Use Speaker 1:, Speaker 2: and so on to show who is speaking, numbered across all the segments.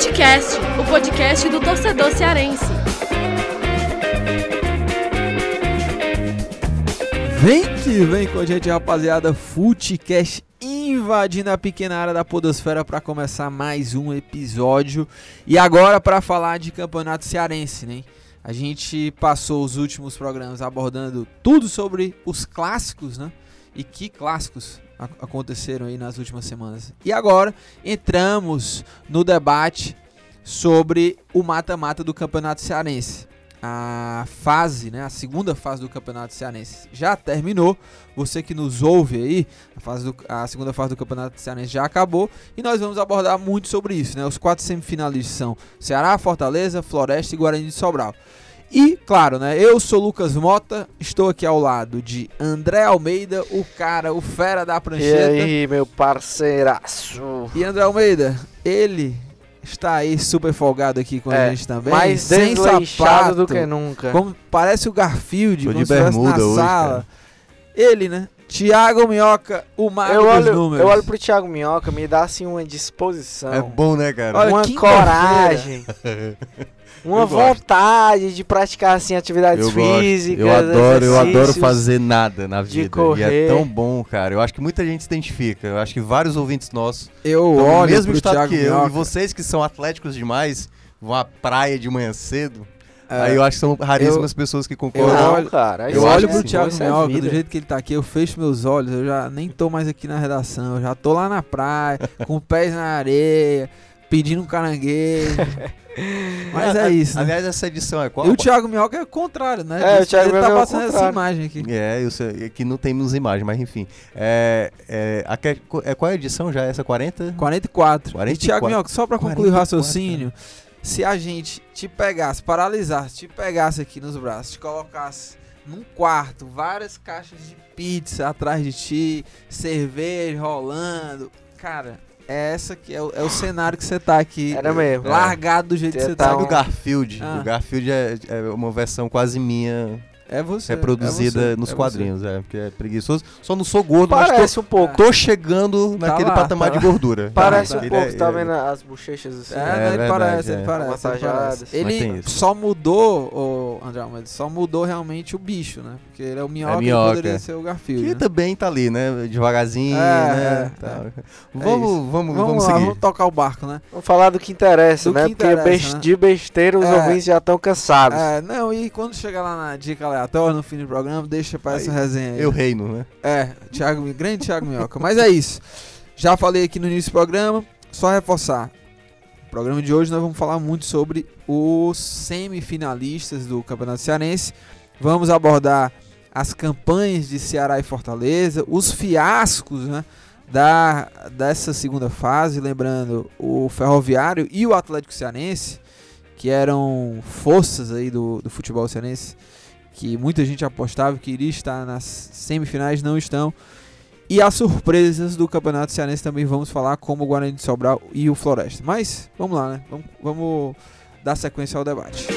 Speaker 1: Futecast, o podcast do torcedor cearense.
Speaker 2: Vem que vem com a gente, rapaziada. Futecast invadindo a pequena área da Podosfera para começar mais um episódio. E agora para falar de campeonato cearense, né? A gente passou os últimos programas abordando tudo sobre os clássicos, né? E que clássicos aconteceram aí nas últimas semanas. E agora entramos no debate sobre o mata-mata do Campeonato Cearense. A fase, né, a segunda fase do Campeonato Cearense já terminou. Você que nos ouve aí, a, fase do, a segunda fase do Campeonato Cearense já acabou e nós vamos abordar muito sobre isso, né? Os quatro semifinalistas são Ceará, Fortaleza, Floresta e Guarani de Sobral. E, claro, né? Eu sou Lucas Mota, estou aqui ao lado de André Almeida, o cara, o fera da prancheta.
Speaker 3: E aí, meu parceiraço?
Speaker 2: E André Almeida, ele está aí super folgado aqui com é, a gente também.
Speaker 3: Mais sem sapato do que nunca.
Speaker 2: Como parece o Garfield,
Speaker 4: Tô
Speaker 2: como
Speaker 4: de bermuda
Speaker 2: na
Speaker 4: hoje,
Speaker 2: sala.
Speaker 4: cara.
Speaker 2: Ele, né? Tiago Minhoca, o mago
Speaker 3: eu
Speaker 2: dos
Speaker 3: olho,
Speaker 2: números.
Speaker 3: Eu olho pro Thiago Minhoca, me dá assim uma disposição.
Speaker 4: É bom, né, cara?
Speaker 2: Olha,
Speaker 3: uma coragem. uma
Speaker 4: Eu gosto.
Speaker 3: vontade de praticar assim atividades
Speaker 4: eu gosto.
Speaker 3: físicas.
Speaker 4: Eu adoro, eu adoro fazer nada na
Speaker 3: de
Speaker 4: vida. E
Speaker 3: correr.
Speaker 4: é tão bom, cara. Eu acho que muita gente se identifica. Eu acho que vários ouvintes nossos
Speaker 2: Eu olho
Speaker 4: mesmo
Speaker 2: pro
Speaker 4: estado
Speaker 2: Thiago
Speaker 4: que eu.
Speaker 2: Minhoca.
Speaker 4: E vocês que são atléticos demais, vão à praia de manhã cedo.
Speaker 2: É,
Speaker 4: Aí eu acho que são raríssimas pessoas que
Speaker 2: eu
Speaker 4: concordam.
Speaker 3: Não,
Speaker 2: olho-
Speaker 3: cara.
Speaker 2: Eu olho
Speaker 3: é-
Speaker 2: pro Thiago
Speaker 3: é
Speaker 2: Minhoca, do jeito que ele tá aqui, eu fecho meus olhos, eu já nem tô mais aqui na redação, eu já tô lá na praia, com pés na areia, pedindo um caranguejo. Mas é isso, né?
Speaker 4: Aliás, essa edição é qual?
Speaker 2: E o Thiago Minhoca é o contrário, né?
Speaker 3: É, o
Speaker 2: Ele
Speaker 3: Thiago
Speaker 2: tá
Speaker 3: Minhoca é o
Speaker 2: passando essa
Speaker 3: contrário.
Speaker 2: imagem aqui.
Speaker 4: É, eu sei, aqui não temos imagem, mas enfim. É, é, a que- é, qual é a edição já? Essa 40?
Speaker 2: 44.
Speaker 4: 44.
Speaker 2: E Thiago Minhoca, só pra concluir o
Speaker 4: 44,
Speaker 2: raciocínio, se a gente te pegasse, paralisasse, te pegasse aqui nos braços, te colocasse num quarto, várias caixas de pizza atrás de ti, cerveja rolando, cara, é essa que é o, é o cenário que você tá aqui.
Speaker 3: Era mesmo.
Speaker 2: Largado do jeito que
Speaker 3: Você
Speaker 2: você
Speaker 3: tá
Speaker 2: tá.
Speaker 3: Um-
Speaker 4: o Garfield?
Speaker 2: Ah.
Speaker 4: O Garfield é, é uma versão quase minha,
Speaker 2: É você.
Speaker 4: reproduzida
Speaker 2: é você,
Speaker 4: nos
Speaker 2: é
Speaker 4: quadrinhos, é, porque é preguiçoso. Só não sou gordo, mas
Speaker 3: Parece um pouco.
Speaker 4: tô, chegando
Speaker 2: Tá
Speaker 4: naquele
Speaker 2: lá,
Speaker 4: patamar
Speaker 2: tá
Speaker 4: de
Speaker 2: lá.
Speaker 4: gordura.
Speaker 3: Parece
Speaker 2: tá.
Speaker 3: um
Speaker 4: Ele
Speaker 3: pouco,
Speaker 4: é-
Speaker 3: tá
Speaker 4: é-
Speaker 3: vendo as bochechas assim?
Speaker 2: É,
Speaker 4: É
Speaker 2: ele
Speaker 4: verdade,
Speaker 2: parece,
Speaker 4: é.
Speaker 2: ele parece, ele parece. Ele só mudou, o André Almeida, só mudou realmente o bicho, né? Porque ele é o minhoca, e
Speaker 4: minhoca.
Speaker 2: poderia ser o Garfield.
Speaker 4: Que
Speaker 2: né?
Speaker 4: também tá ali, né? Devagarzinho,
Speaker 2: É,
Speaker 4: né?
Speaker 2: é, é.
Speaker 4: Vamos, vamos,
Speaker 2: Vamos,
Speaker 4: vamos
Speaker 2: lá,
Speaker 4: seguir.
Speaker 2: vamos tocar o barco, né?
Speaker 3: Vamos falar do que interessa,
Speaker 2: Do
Speaker 3: né?
Speaker 2: que
Speaker 3: Porque
Speaker 2: interessa,
Speaker 3: bes-
Speaker 2: né?
Speaker 3: de besteira os
Speaker 2: É.
Speaker 3: ouvintes já estão cansados.
Speaker 2: É, não, e quando chegar lá na dica aleatória, no fim do programa, deixa pra essa resenha aí.
Speaker 4: Eu reino, né?
Speaker 2: É, Thiago, grande Thiago Minhoca. Mas é isso. Já falei aqui no início do programa, só reforçar. No programa de hoje nós vamos falar muito sobre os semifinalistas do Campeonato Cearense. Vamos abordar as campanhas de Ceará e Fortaleza, os fiascos, né? Da, dessa segunda fase, lembrando o Ferroviário e o Atlético Cearense, que eram forças aí do, do futebol cearense, que muita gente apostava que iria estar nas semifinais, não estão. E as surpresas do Campeonato Cearense também vamos falar, como o Guarani de Sobral e o Floresta. Mas vamos lá, né? Vamos, vamos dar sequência ao debate.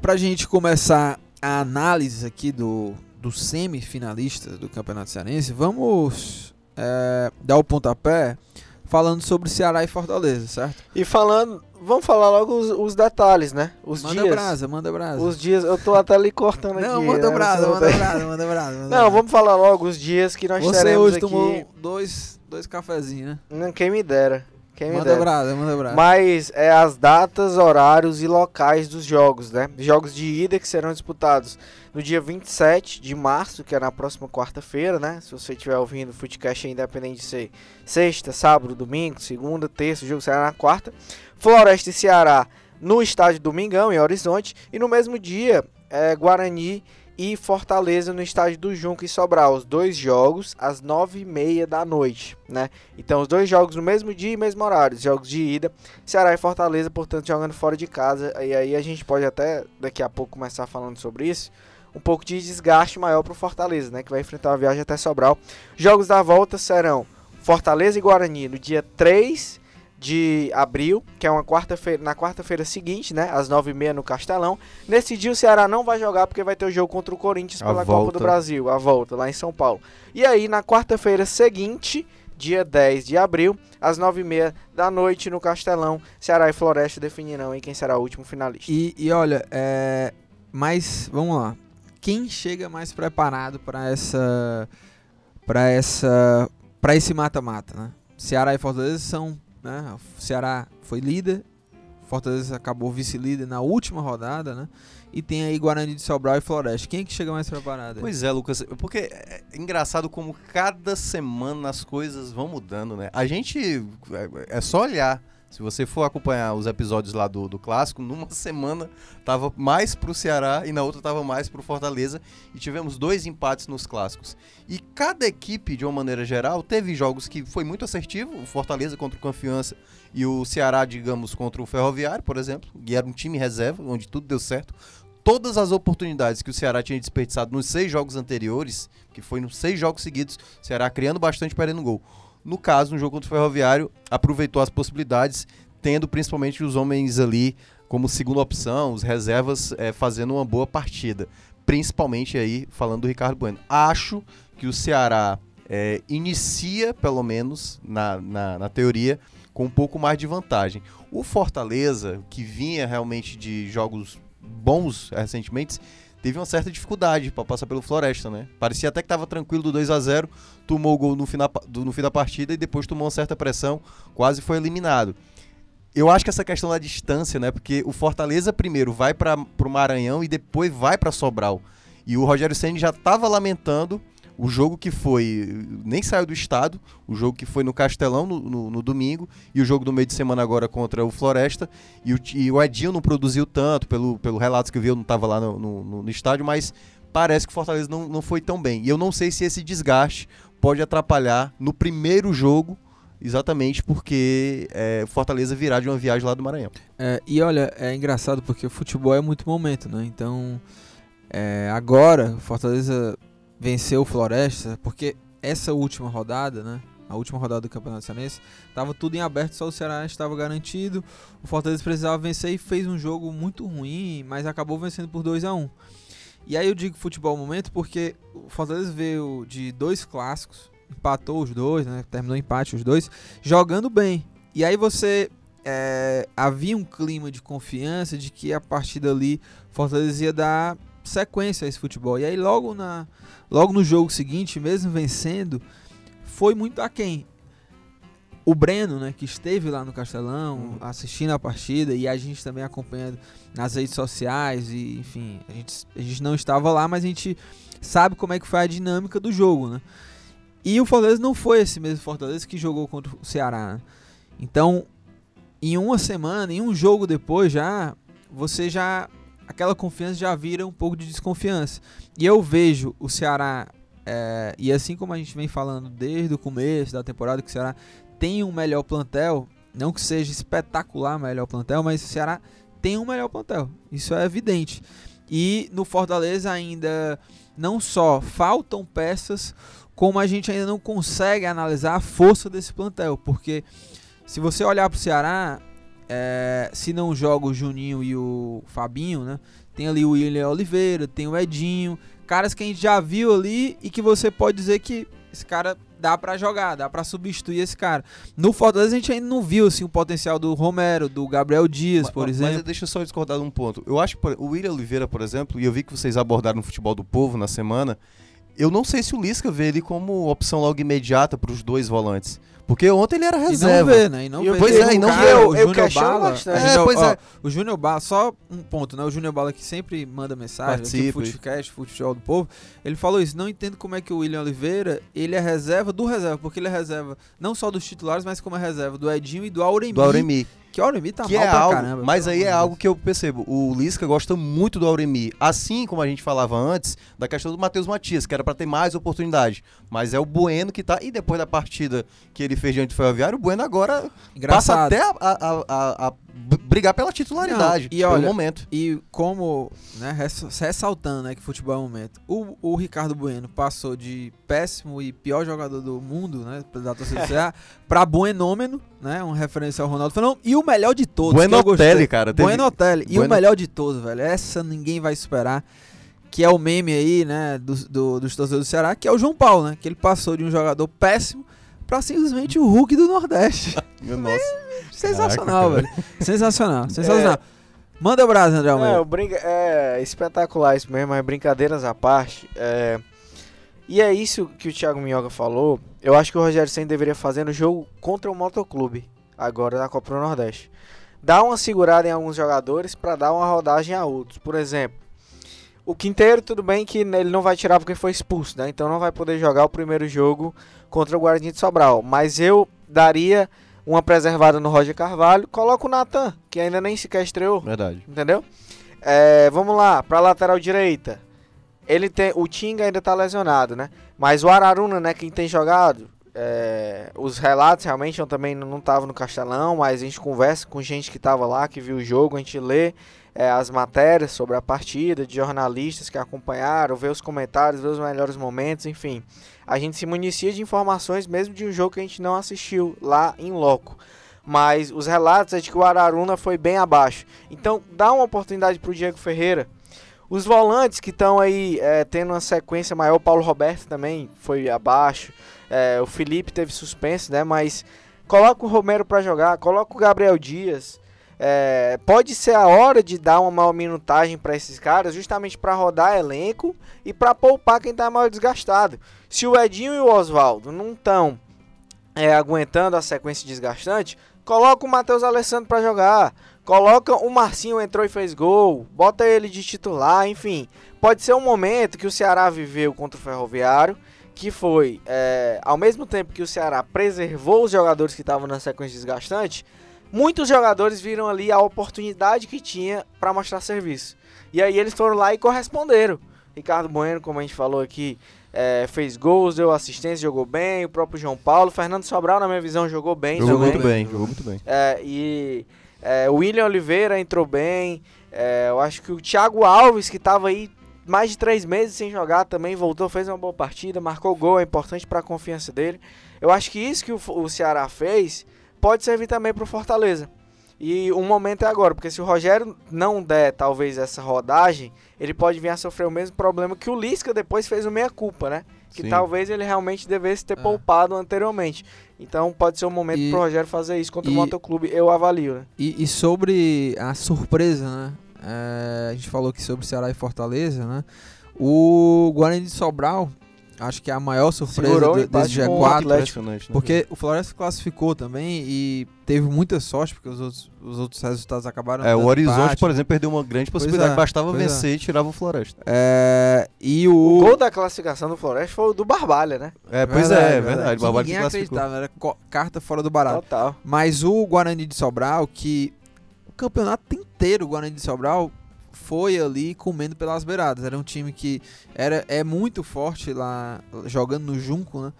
Speaker 2: Pra gente começar a análise aqui do, dos semifinalistas do Campeonato Cearense, vamos é, dar o pontapé falando sobre Ceará e Fortaleza, certo?
Speaker 3: E falando, vamos falar logo os, os detalhes, né? Os
Speaker 2: manda
Speaker 3: dias.
Speaker 2: brasa, manda brasa.
Speaker 3: Os dias, eu tô até ali cortando aqui.
Speaker 2: Não, manda
Speaker 3: né?
Speaker 2: brasa, manda brasa, manda brasa. manda
Speaker 3: Não, vamos falar logo os dias que nós
Speaker 2: Você
Speaker 3: teremos
Speaker 2: hoje
Speaker 3: aqui.
Speaker 2: tomou dois, dois cafezinhos, né?
Speaker 3: Não, Quem me dera. Quem me
Speaker 2: Manda
Speaker 3: dera.
Speaker 2: brasa, manda brasa.
Speaker 3: Mas é as datas, horários e locais dos jogos, né? Jogos de ida que serão disputados no dia 27 de março, que é na próxima quarta-feira, né? Se você estiver ouvindo o Footcast, independente de ser sexta, sábado, domingo, segunda, terça, o jogo será na quarta. Floresta e Ceará no estádio Domingão, em Horizonte. E no mesmo dia, é, Guarani e Fortaleza no estádio do Junco e Sobral. Os dois jogos às nove e meia da noite, né? Então, os dois jogos no mesmo dia e mesmo horário. Os jogos de ida, Ceará e Fortaleza, portanto, jogando fora de casa. E aí a gente pode até, daqui a pouco, começar falando sobre isso. Um pouco de desgaste maior para o Fortaleza, né? Que vai enfrentar uma viagem até Sobral. Jogos da volta serão Fortaleza e Guarani no dia 3 de abril, que é uma quarta-feira, na quarta-feira seguinte, né, às 9h30 no Castelão. Nesse dia o Ceará não vai jogar porque vai ter o jogo contra o Corinthians
Speaker 4: A
Speaker 3: pela
Speaker 4: volta.
Speaker 3: Copa do Brasil, a volta lá em São Paulo. E aí na quarta-feira seguinte dia 10 de abril, às 9h30 da noite no Castelão. Ceará e Floresta definirão aí quem será o último finalista.
Speaker 2: E, e olha, é, mas vamos lá. Quem chega mais preparado para essa para essa para esse mata-mata, né? Ceará e Fortaleza são, né? O Ceará foi líder, Fortaleza acabou vice-líder na última rodada, né? E tem aí Guarani de Sobral e Floresta. Quem é que chega mais preparado? aí?
Speaker 4: Pois é, Lucas, porque é engraçado como cada semana as coisas vão mudando, né? A gente. É é só olhar. Se você for acompanhar os episódios lá do, do clássico, numa semana tava mais pro Ceará e na outra tava mais pro Fortaleza. E tivemos dois empates nos clássicos. E cada equipe, de uma maneira geral, teve jogos que foi muito assertivo. O Fortaleza contra o Confiança e o Ceará, digamos, contra o Ferroviário, por exemplo. E era um time reserva, onde tudo deu certo todas as oportunidades que o Ceará tinha desperdiçado nos seis jogos anteriores, que foi nos seis jogos seguidos, o Ceará criando bastante, perdendo gol. No caso, no jogo contra o Ferroviário, aproveitou as possibilidades, tendo principalmente os homens ali como segunda opção, os reservas eh, fazendo uma boa partida. Principalmente aí, falando do Ricardo Bueno. Acho que o Ceará eh, inicia, pelo menos, na, na, na teoria, com um pouco mais de vantagem. O Fortaleza, que vinha realmente de jogos bons recentemente, teve uma certa dificuldade para passar pelo Floresta, né? Parecia até que estava tranquilo do 2 a 0 tomou o gol no fim, da, do- no fim da partida e depois tomou uma certa pressão, quase foi eliminado. Eu acho que essa questão da distância, né? Porque o Fortaleza primeiro vai para o Maranhão e depois vai para Sobral. E o Rogério Ceni já estava lamentando o jogo que foi. Nem saiu do estado, o jogo que foi no Castelão no, no- no domingo, e o jogo do meio de semana agora contra o Floresta. E o, e o Edinho não produziu tanto, pelo, pelo relato que eu vi, eu não estava lá no, no- no- estádio, mas parece que o Fortaleza não, não foi tão bem. E eu não sei se esse desgaste pode atrapalhar no primeiro jogo, exatamente porque é, Fortaleza virá de uma viagem lá do Maranhão.
Speaker 2: É, e olha, é engraçado porque o futebol é muito momento, né? Então, é, agora, Fortaleza venceu o Floresta, porque essa última rodada, né? A última rodada do Campeonato Cearense, tava tudo em aberto, só o Ceará estava garantido. O Fortaleza precisava vencer e fez um jogo muito ruim, mas acabou vencendo por 2 a 1 E aí eu digo futebol momento porque o Fortaleza veio de dois clássicos, empatou os dois, né? Terminou empate os dois, jogando bem. E aí você é, havia um clima de confiança de que a partir dali Fortaleza ia dar sequência a esse futebol. E aí logo, na, logo no jogo seguinte, mesmo vencendo, foi muito aquém. O Breno, né, que esteve lá no Castelão assistindo a partida e a gente também acompanhando nas redes sociais e enfim, a gente, a gente não estava lá, mas a gente sabe como é que foi a dinâmica do jogo, né? E o Fortaleza não foi esse mesmo Fortaleza que jogou contra o Ceará. né? Então, em uma semana, em um jogo depois já, você já aquela confiança já vira um pouco de desconfiança. E eu vejo o Ceará é, e assim como a gente vem falando desde o começo da temporada que o Ceará tem um melhor plantel, não que seja espetacular melhor plantel, mas o Ceará tem um melhor plantel. Isso é evidente. E no Fortaleza ainda não só faltam peças, como a gente ainda não consegue analisar a força desse plantel, porque se você olhar para o Ceará, é, se não joga o Juninho e o Fabinho, né? Tem ali o William Oliveira, tem o Edinho, caras que a gente já viu ali e que você pode dizer que esse cara dá pra jogar, dá pra substituir esse cara. No Fortaleza a gente ainda não viu assim o potencial do Romero, do Gabriel Dias, por
Speaker 4: Mas-
Speaker 2: exemplo.
Speaker 4: Mas deixa eu só discordar de um ponto. Eu acho que o William Oliveira, por exemplo, e eu vi que vocês abordaram no futebol do povo na semana, eu não sei se o Lisca vê ele como opção logo imediata para os dois volantes. Porque ontem ele era
Speaker 2: E não
Speaker 4: reserva.
Speaker 2: vê, né? E não
Speaker 3: E eu-
Speaker 2: vê.
Speaker 4: pois é, e não
Speaker 2: cara,
Speaker 3: vê. Eu-
Speaker 2: o
Speaker 3: eu
Speaker 2: Júnior Bala.
Speaker 3: bastante.
Speaker 2: o Júnior-
Speaker 4: É, pois
Speaker 2: ó,
Speaker 4: é.
Speaker 2: O Júnior Bala, só um ponto, né? O Júnior Bala que sempre manda mensagem aqui
Speaker 4: Participa.
Speaker 2: no Futecast, Futebol do Povo, ele falou isso, não entendo como é que o William Oliveira, ele é reserva do reserva, porque ele é reserva não só dos titulares, mas como é reserva do Edinho e do Auremi.
Speaker 4: Do Auremi.
Speaker 2: Que o Auremi tá
Speaker 4: que
Speaker 2: mal
Speaker 4: é
Speaker 2: pra
Speaker 4: algo,
Speaker 2: caramba.
Speaker 4: mas aí é algo que eu percebo. O Lisca gosta muito do Auremi. Assim como a gente falava antes da questão do Matheus Matias, que era para ter mais oportunidade. Mas é o Bueno que tá. E depois da partida que ele fez diante do Ferroviário, o Bueno agora
Speaker 2: Deus.
Speaker 4: passa
Speaker 2: Engraçado.
Speaker 4: até a, a- a- a brigar pela titularidade.
Speaker 2: Não, e olha,
Speaker 4: momento.
Speaker 2: E como, né, ress- ressaltando, né, que futebol é um momento. O, o Ricardo Bueno passou de péssimo e pior jogador do mundo, né, da torcida do Ceará, pra buenômeno, né, uma referência ao Ronaldo Fenômeno, e o melhor de todos,
Speaker 4: Buenotelli, cara. teve-
Speaker 2: Buenotelli. E o
Speaker 4: Bueno-
Speaker 2: melhor de todos, velho, essa ninguém vai superar, que é o meme aí, né, do, do- dos torcedores do Ceará, que é o João Paulo, né, que ele passou de um jogador péssimo pra simplesmente o Hulk do Nordeste.
Speaker 4: Nossa.
Speaker 2: Sensacional,
Speaker 4: Caraca,
Speaker 2: velho. Sensacional, sensacional. Manda o braço, André
Speaker 3: É,
Speaker 2: Almeida.
Speaker 3: o brinca... é espetacular isso mesmo, mas brincadeiras à parte. é, E é isso que o Thiago Minhoca falou. Eu acho que o Rogério Senna deveria fazer no jogo contra o Motoclube, agora na Copa do Nordeste. Dar uma segurada em alguns jogadores para dar uma rodagem a outros. Por exemplo, o Quinteiro, tudo bem que ele não vai tirar porque foi expulso, né? Então não vai poder jogar o primeiro jogo contra o Guarani de Sobral. Mas eu daria uma preservada no Roger Carvalho. Coloca o Natan, que ainda nem sequer estreou.
Speaker 4: Verdade.
Speaker 3: Entendeu? É, vamos lá, pra lateral direita. Ele tem. O Tinga ainda tá lesionado, né? Mas o Araruna, né, quem tem jogado. é, os relatos realmente eu também não estavam no Castelão, mas a gente conversa com gente que tava lá, que viu o jogo, a gente lê é, as matérias sobre a partida, de jornalistas que acompanharam, vê os comentários, vê os melhores momentos, enfim. A gente se municia de informações mesmo de um jogo que a gente não assistiu lá em loco. Mas os relatos é de que o Araruna foi bem abaixo. Então dá uma oportunidade pro Diego Ferreira. Os volantes que estão aí é, tendo uma sequência maior, o Paulo Roberto também foi abaixo. É, o Felipe teve suspense, né? Mas coloca o Romero para jogar, coloca o Gabriel Dias. É, pode ser a hora de dar uma maior minutagem para esses caras, justamente para rodar elenco e para poupar quem tá mal desgastado. Se o Edinho e o Oswaldo não estão é, aguentando a sequência desgastante, coloca o Matheus Alessandro para jogar. Coloca o Marcinho entrou e fez gol, bota ele de titular, enfim. Pode ser um momento que o Ceará viveu contra o Ferroviário, que foi, é, ao mesmo tempo que o Ceará preservou os jogadores que estavam na sequência desgastante, muitos jogadores viram ali a oportunidade que tinha para mostrar serviço. E aí eles foram lá e corresponderam. Ricardo Bueno, como a gente falou aqui, é, fez gols, deu assistência, jogou bem. O próprio João Paulo, Fernando Sobral, na minha visão, jogou bem.
Speaker 4: Jogou
Speaker 3: também.
Speaker 4: muito bem, jogou muito bem.
Speaker 3: É, e é, o William Oliveira entrou bem. É, eu acho que o Thiago Alves, que estava aí mais de três meses sem jogar, também voltou, fez uma boa partida, marcou gol, é importante para a confiança dele. Eu acho que isso que o, o Ceará fez pode servir também para o Fortaleza. E o momento é agora, porque se o Rogério não der talvez essa rodagem, ele pode vir a sofrer o mesmo problema que o Lisca depois fez o meia-culpa, né? Que
Speaker 4: Sim.
Speaker 3: talvez ele realmente devesse ter
Speaker 2: É.
Speaker 3: poupado anteriormente. Então pode ser o momento
Speaker 2: E-
Speaker 3: pro Rogério fazer isso contra
Speaker 2: e-
Speaker 3: o Motoclube, eu avalio, né?
Speaker 2: E, e sobre a surpresa, né? É, a gente falou aqui sobre Ceará e Fortaleza, né? O Guarani de Sobral, acho que é a maior surpresa
Speaker 3: o
Speaker 2: do- desse
Speaker 3: com o
Speaker 2: G4.
Speaker 3: Atlético.
Speaker 4: Impressionante, né?
Speaker 2: Porque o Floresta classificou também e teve muita sorte, porque os outros, os outros resultados acabaram.
Speaker 4: É, o Horizonte,
Speaker 2: empate.
Speaker 4: por exemplo, perdeu uma grande possibilidade.
Speaker 2: é,
Speaker 4: Bastava
Speaker 2: pois é.
Speaker 4: vencer e tirava o Floresta.
Speaker 2: É, e
Speaker 3: O
Speaker 2: o.
Speaker 3: gol da classificação do Floresta foi o do Barbalha, né?
Speaker 4: É, pois é, é verdade.
Speaker 2: Que
Speaker 4: O Barbalho
Speaker 2: Ninguém acreditava, era carta fora do barato.
Speaker 3: Total.
Speaker 2: Mas o Guarani de Sobral, que o campeonato inteiro, o Guarani de Sobral foi ali comendo pelas beiradas. Era um time que era, é muito forte lá, jogando no Junco, né?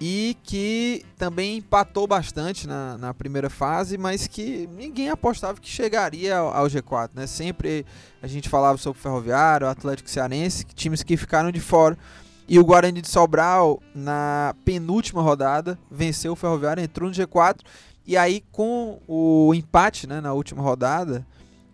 Speaker 2: E que também empatou bastante na, na primeira fase, mas que ninguém apostava que chegaria ao, ao G4, né? Sempre a gente falava sobre o Ferroviário, o Atlético Cearense, times que ficaram de fora. E o Guarani de Sobral, na penúltima rodada, venceu o Ferroviário, entrou no G4. E aí, com o empate né, na última rodada,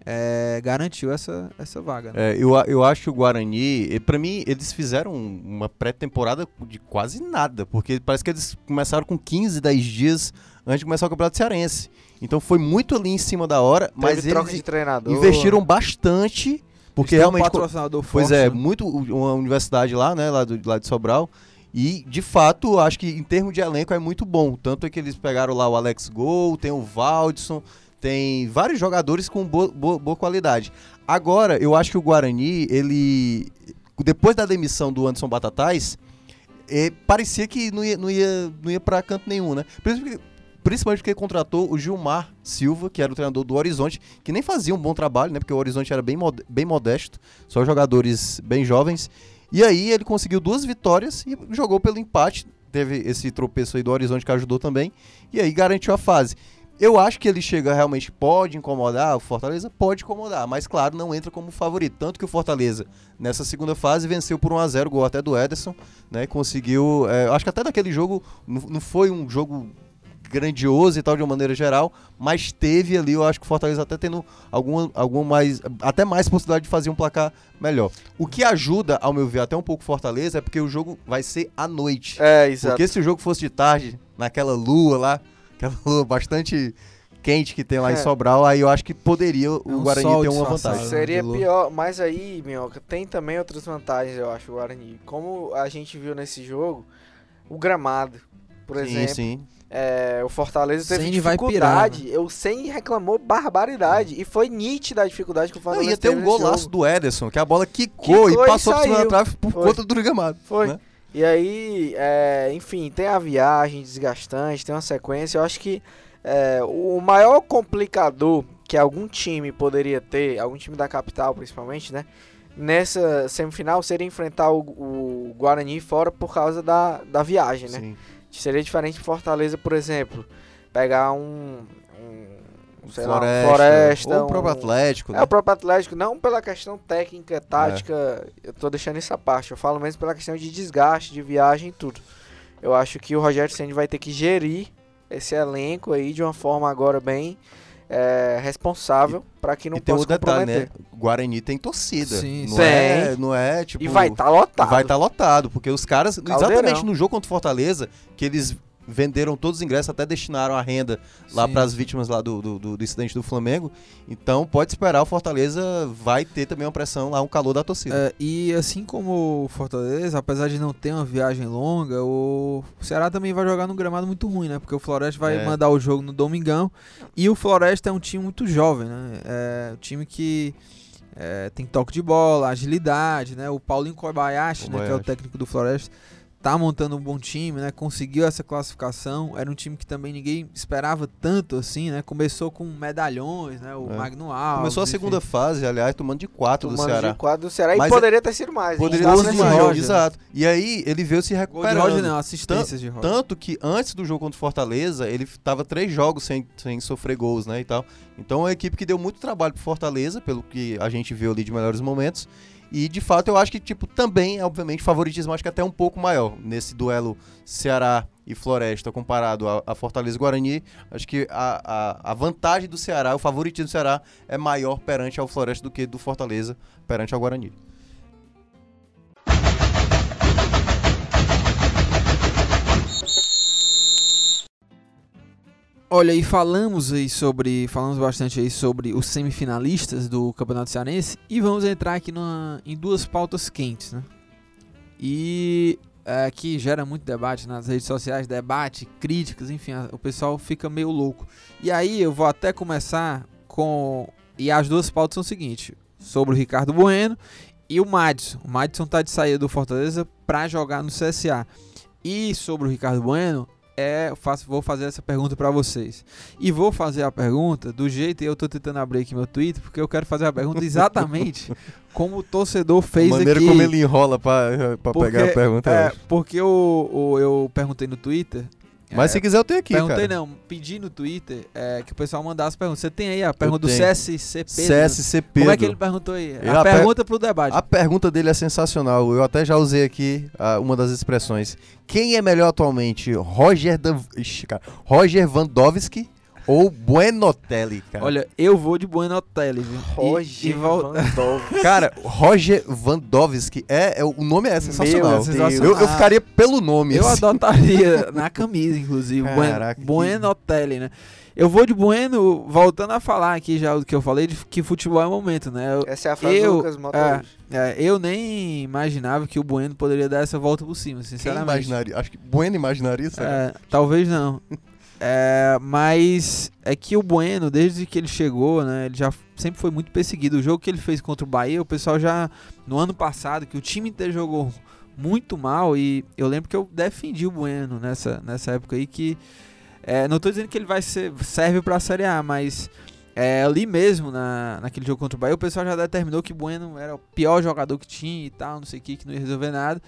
Speaker 2: é, garantiu essa, essa vaga. né?
Speaker 4: É, eu, eu acho que o Guarani, e pra mim, eles fizeram uma pré-temporada de quase nada, porque parece que eles começaram com 15, 10 dias antes de começar o Campeonato Cearense. Então foi muito ali em cima da hora, mas
Speaker 3: Teve troca
Speaker 4: eles
Speaker 3: de treinador.
Speaker 4: investiram bastante, porque
Speaker 2: Eles têm um
Speaker 4: realmente.
Speaker 2: patrocinador
Speaker 4: Pois
Speaker 2: forte,
Speaker 4: é,
Speaker 2: né?
Speaker 4: muito uma universidade lá, né, lá, do, lá de Sobral. E, de fato, acho que em termos de elenco é muito bom. Tanto é que eles pegaram lá o Alex Gol, tem o Valdson, tem vários jogadores com boa, boa, boa qualidade. Agora, eu acho que o Guarani, ele. Depois da demissão do Anderson Batatais, eh, parecia que não ia, não ia, não ia pra canto nenhum, né? Principalmente principalmente porque contratou o Gilmar Silva, que era o treinador do Horizonte, que nem fazia um bom trabalho, né? Porque o Horizonte era bem, mod- bem modesto, só jogadores bem jovens. E aí ele conseguiu duas vitórias e jogou pelo empate. Teve esse tropeço aí do Horizonte que ajudou também. E aí garantiu a fase. Eu acho que ele chega realmente, pode incomodar, o Fortaleza pode incomodar, mas claro, não entra como favorito. Tanto que o Fortaleza, nessa segunda fase, venceu por 1x0, gol até do Ederson, né? Conseguiu. é, acho que até naquele jogo não, não foi um jogo grandioso e tal de uma maneira geral, mas teve ali, eu acho que o Fortaleza até tendo alguma, alguma mais, até mais possibilidade de fazer um placar melhor. O que ajuda, ao meu ver, até um pouco o Fortaleza é porque o jogo vai ser à noite.
Speaker 3: É, exato.
Speaker 4: Porque se o jogo fosse de tarde, naquela lua lá, aquela lua bastante quente que tem lá
Speaker 3: É.
Speaker 4: em Sobral, aí eu acho que poderia o
Speaker 2: um
Speaker 4: Guarani ter uma vantagem.
Speaker 3: Seria
Speaker 2: de lua.
Speaker 3: pior, mas aí, Minhoca, tem também outras vantagens, eu acho, o Guarani. Como a gente viu nesse jogo, o gramado, por
Speaker 4: Sim,
Speaker 3: exemplo.
Speaker 4: sim.
Speaker 3: É, o Fortaleza teve
Speaker 2: vai
Speaker 3: dificuldade. O Sen reclamou barbaridade. E foi nítida a dificuldade que o
Speaker 4: Não,
Speaker 3: Fortaleza
Speaker 4: ia ter
Speaker 3: teve
Speaker 4: um
Speaker 3: nesse
Speaker 4: golaço
Speaker 3: jogo.
Speaker 4: do Ederson, que a bola quicou,
Speaker 3: Quicou
Speaker 4: e
Speaker 3: e
Speaker 4: passou por cima da trave por
Speaker 3: Foi.
Speaker 4: conta do gramado.
Speaker 3: Foi.
Speaker 4: né?
Speaker 3: E aí, é, enfim, tem a viagem desgastante, tem uma sequência. Eu acho que é, o maior complicador que algum time poderia ter, algum time da capital principalmente, né? Nessa semifinal seria enfrentar o, o Guarani fora por causa da, da viagem, né?
Speaker 4: Sim.
Speaker 3: Seria diferente de Fortaleza, por exemplo, pegar um. Um sei lá, um
Speaker 4: Floresta,
Speaker 3: Floresta.
Speaker 4: ou o próprio
Speaker 3: um-
Speaker 4: Atlético, né?
Speaker 3: É o próprio Atlético, não pela questão técnica, tática, eu tô deixando essa parte, eu falo mesmo pela questão de desgaste, de viagem e tudo. Eu acho que o Rogério Ceni vai ter que gerir esse elenco aí de uma forma agora bem é, responsável para que não
Speaker 4: e tem
Speaker 3: possa
Speaker 4: um detalhe,
Speaker 3: comprometer.
Speaker 4: né? Guarani tem torcida.
Speaker 2: Sim,
Speaker 4: não
Speaker 3: sim.
Speaker 4: é, não é tipo
Speaker 3: E vai estar lotado.
Speaker 4: vai estar lotado, porque os caras,
Speaker 3: Caldeirão.
Speaker 4: exatamente no jogo contra o Fortaleza, que eles venderam todos os ingressos, até destinaram a renda lá para as vítimas lá do, do, do, do incidente do Flamengo. Então pode esperar, o Fortaleza vai ter também uma pressão lá, um calor da torcida.
Speaker 2: É, e assim como o Fortaleza, apesar de não ter uma viagem longa, o Ceará também vai jogar num gramado muito ruim, né? Porque o Floresta vai
Speaker 4: É.
Speaker 2: mandar o jogo no Domingão. E o Floresta é um time muito jovem, né? É um time que é, tem toque de bola, agilidade, né? O Paulinho Kobayashi, né, que é o
Speaker 4: Kobayashi.
Speaker 2: técnico do Floresta, tá montando um bom time, né? Conseguiu essa classificação. Era um time que também ninguém esperava tanto assim, né? Começou com medalhões, né? O
Speaker 4: É.
Speaker 2: Magno Alves.
Speaker 4: Começou a
Speaker 2: enfim.
Speaker 4: segunda fase, aliás, tomando de quatro do
Speaker 3: Tomando
Speaker 4: Ceará.
Speaker 3: de quadro do Ceará.
Speaker 4: Mas
Speaker 3: e poderia ter sido mais.
Speaker 4: Poderia ter sido.
Speaker 2: Roger.
Speaker 4: exato. E aí ele veio se
Speaker 2: Gol de
Speaker 4: recuperando.
Speaker 2: Roger não, assistências de Roger.
Speaker 4: Tanto que antes do jogo contra o Fortaleza, ele tava três jogos sem, sem sofrer gols, né, e tal. Então é uma equipe que deu muito trabalho pro Fortaleza, pelo que a gente viu ali de melhores momentos. E de fato eu acho que, tipo, também, obviamente, favoritismo acho que até um pouco maior nesse duelo Ceará e Floresta comparado a, a Fortaleza e Guarani. Acho que a, a, a vantagem do Ceará, o favoritismo do Ceará é maior perante ao Floresta do que do Fortaleza perante ao Guarani.
Speaker 2: Olha, e falamos aí sobre. Falamos bastante aí sobre os semifinalistas do Campeonato Cearense. E vamos entrar aqui numa, em duas pautas quentes, né? E é, que gera muito debate nas redes sociais, debate, críticas, enfim, o pessoal fica meio louco. E aí eu vou até começar com. E as duas pautas são o seguinte: sobre o Ricardo Bueno e o Madison. O Madison tá de saída do Fortaleza para jogar no CSA. E sobre o Ricardo Bueno, é, eu faço, vou fazer essa pergunta para vocês. E vou fazer a pergunta do jeito, eu tô tentando abrir aqui meu Twitter, porque eu quero fazer a pergunta exatamente como o torcedor fez
Speaker 4: a maneira
Speaker 2: aqui.
Speaker 4: como ele enrola
Speaker 2: Porque,
Speaker 4: pegar a pergunta.
Speaker 2: É, porque o- eu perguntei no Twitter.
Speaker 4: Mas
Speaker 2: é,
Speaker 4: se quiser eu tenho aqui,
Speaker 2: Perguntei
Speaker 4: cara.
Speaker 2: não, pedi no Twitter é, que o pessoal mandasse perguntas. Você tem aí a pergunta do
Speaker 4: tenho.
Speaker 2: CSC Pedro?
Speaker 4: CSC Pedro.
Speaker 2: Como é que ele perguntou aí?
Speaker 4: Eu
Speaker 2: a
Speaker 4: ape-
Speaker 2: pergunta pro debate.
Speaker 4: A pergunta dele é sensacional. Eu até já usei aqui ah, uma das expressões. Quem é melhor atualmente? Roger, Dan... Ixi, cara. Roger Vandowski ou Buenotelli, cara?
Speaker 2: Olha, eu vou de Buenotelli, viu? E-
Speaker 3: Roger
Speaker 2: e
Speaker 3: Dove.
Speaker 4: Cara, Roger Vandowski é, é- o nome é sensacional.
Speaker 3: Meu Deus.
Speaker 4: Eu, eu ficaria pelo nome.
Speaker 2: Eu
Speaker 4: assim.
Speaker 2: adotaria na camisa, inclusive.
Speaker 4: Caraca,
Speaker 2: Buenotelli, né? Eu vou de Bueno, voltando a falar aqui já o que eu falei, de que futebol é momento, né? Eu,
Speaker 3: Essa é a frase
Speaker 2: Eu-
Speaker 3: do Lucas Mota hoje.
Speaker 2: é, eu nem imaginava que o Bueno poderia dar essa volta por cima,
Speaker 4: Quem
Speaker 2: sinceramente.
Speaker 4: imaginaria? Acho que Bueno imaginaria isso.
Speaker 2: É, talvez não. É, mas é que o Bueno, desde que ele chegou, né, ele já sempre foi muito perseguido. O jogo que ele fez contra o Bahia, o pessoal já no ano passado, que o time jogou muito mal e eu lembro que eu defendi o Bueno nessa, nessa época aí que é, não tô dizendo que ele vai ser serve para Série A, mas é, ali mesmo na, naquele jogo contra o Bahia, o pessoal já determinou que o Bueno era o pior jogador que tinha e tal, não sei o que, que não ia resolver nada.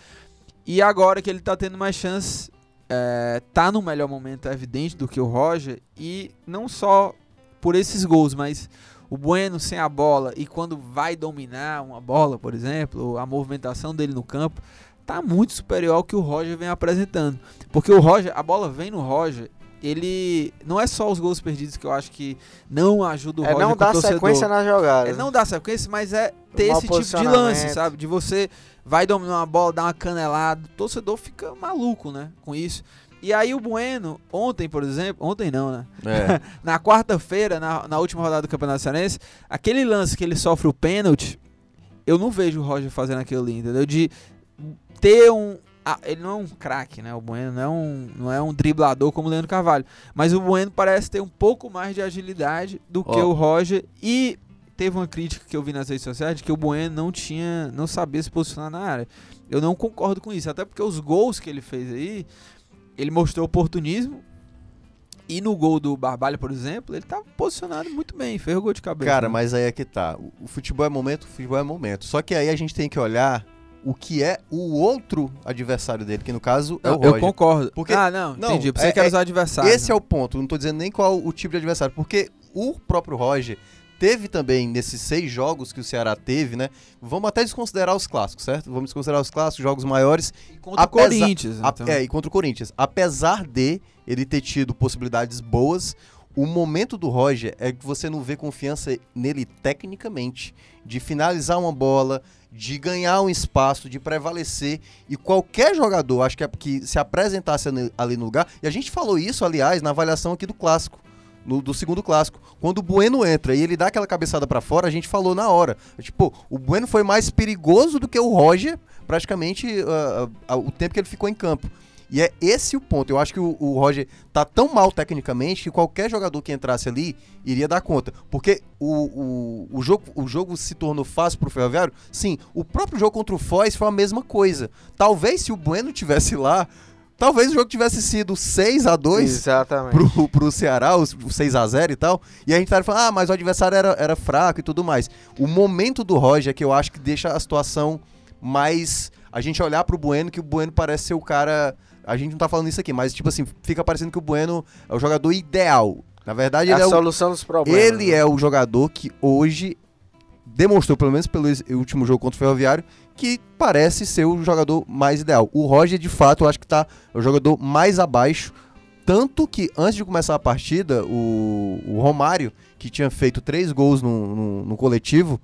Speaker 2: E agora que ele tá tendo mais chance, é, tá num melhor momento, é evidente, do que o Roger. E não só por esses gols, mas o Bueno sem a bola e quando vai dominar uma bola, por exemplo, a movimentação dele no campo, tá muito superior ao que o Roger vem apresentando. Porque o Roger, a bola vem no Roger ele não é só os gols perdidos que eu acho que não ajuda o
Speaker 3: É
Speaker 2: Roger
Speaker 3: não dar sequência na jogada.
Speaker 2: É não dar sequência, mas é ter esse tipo de lance, sabe? De você vai dominar uma bola, dar uma canelada, o torcedor fica maluco, né, com isso. E aí o Bueno, ontem, por exemplo, ontem não, né?
Speaker 4: É.
Speaker 2: Na quarta-feira, na, na última rodada do Campeonato Cearense, aquele lance que ele sofre o pênalti, eu não vejo o Roger fazendo aquilo ali, entendeu? De ter um. Ah, ele não é um craque, né? O Bueno não é um, não é um driblador como o Leandro Carvalho. Mas o Bueno parece ter um pouco mais de agilidade do que
Speaker 4: Ó.
Speaker 2: o Roger. E teve uma crítica que eu vi nas redes sociais de que o Bueno não tinha. não sabia se posicionar na área. Eu não concordo com isso, até porque os gols que ele fez aí, ele mostrou oportunismo. E no gol do Barbalho, por exemplo, ele tava posicionado muito bem, fez o gol de cabeça.
Speaker 4: Cara,
Speaker 2: né?
Speaker 4: mas aí é que tá. O futebol é momento, o futebol é momento. Só que aí a gente tem que olhar o que é o outro adversário dele, que no caso é o
Speaker 2: Não, eu
Speaker 4: Roger.
Speaker 2: concordo.
Speaker 4: Porque-
Speaker 2: ah, não,
Speaker 4: não,
Speaker 2: entendi. Você
Speaker 4: é-
Speaker 2: quer
Speaker 4: é-
Speaker 2: usar adversário.
Speaker 4: Esse é o ponto. Não tô dizendo nem qual o tipo de adversário. Porque o próprio Roger teve também nesses seis jogos que o Ceará teve, né? Vamos até desconsiderar os clássicos, certo? Vamos desconsiderar os clássicos, jogos maiores.
Speaker 2: contra
Speaker 4: apesar-
Speaker 2: o Corinthians.
Speaker 4: A-
Speaker 2: então.
Speaker 4: é, e contra o Corinthians. Apesar de ele ter tido possibilidades boas, o momento do Roger é que você não vê confiança nele tecnicamente. De finalizar uma bola, de ganhar um espaço, de prevalecer. E qualquer jogador, acho que, é, que se apresentasse ali- no lugar. E a gente falou isso, aliás, na avaliação aqui do clássico. no- do segundo clássico. Quando o Bueno entra e ele dá aquela cabeçada pra fora, a gente falou na hora. Tipo, o Bueno foi mais perigoso do que o Roger, praticamente ah, ah, o tempo que ele ficou em campo. E é esse o ponto. Eu acho que o, o Roger tá tão mal tecnicamente que qualquer jogador que entrasse ali iria dar conta. Porque o, o, o, jogo, o jogo se tornou fácil pro Ferroviário. Sim, o próprio jogo contra o Foz foi a mesma coisa. Talvez se o Bueno tivesse lá, talvez o jogo tivesse sido 6 a 2
Speaker 3: Exatamente.
Speaker 4: pro, pro Ceará, os, os 6x0 e tal. E a gente tá falando, ah, mas o adversário era, era fraco e tudo mais. O momento do Roger é que eu acho que deixa a situação mais. A gente olhar pro Bueno, que o Bueno parece ser o cara. A gente não tá falando isso aqui, mas tipo assim, fica parecendo que o Bueno é o jogador ideal. Na verdade,
Speaker 3: É
Speaker 4: ele
Speaker 3: a
Speaker 4: é o,
Speaker 3: solução dos problemas.
Speaker 4: ele
Speaker 3: né?
Speaker 4: é o jogador que hoje demonstrou, pelo menos pelo último jogo contra o Ferroviário, que parece ser o jogador mais ideal. O Roger, de fato, eu acho que tá o jogador mais abaixo. Tanto que antes de começar a partida, o, o Romário, que tinha feito três gols no, no, no coletivo,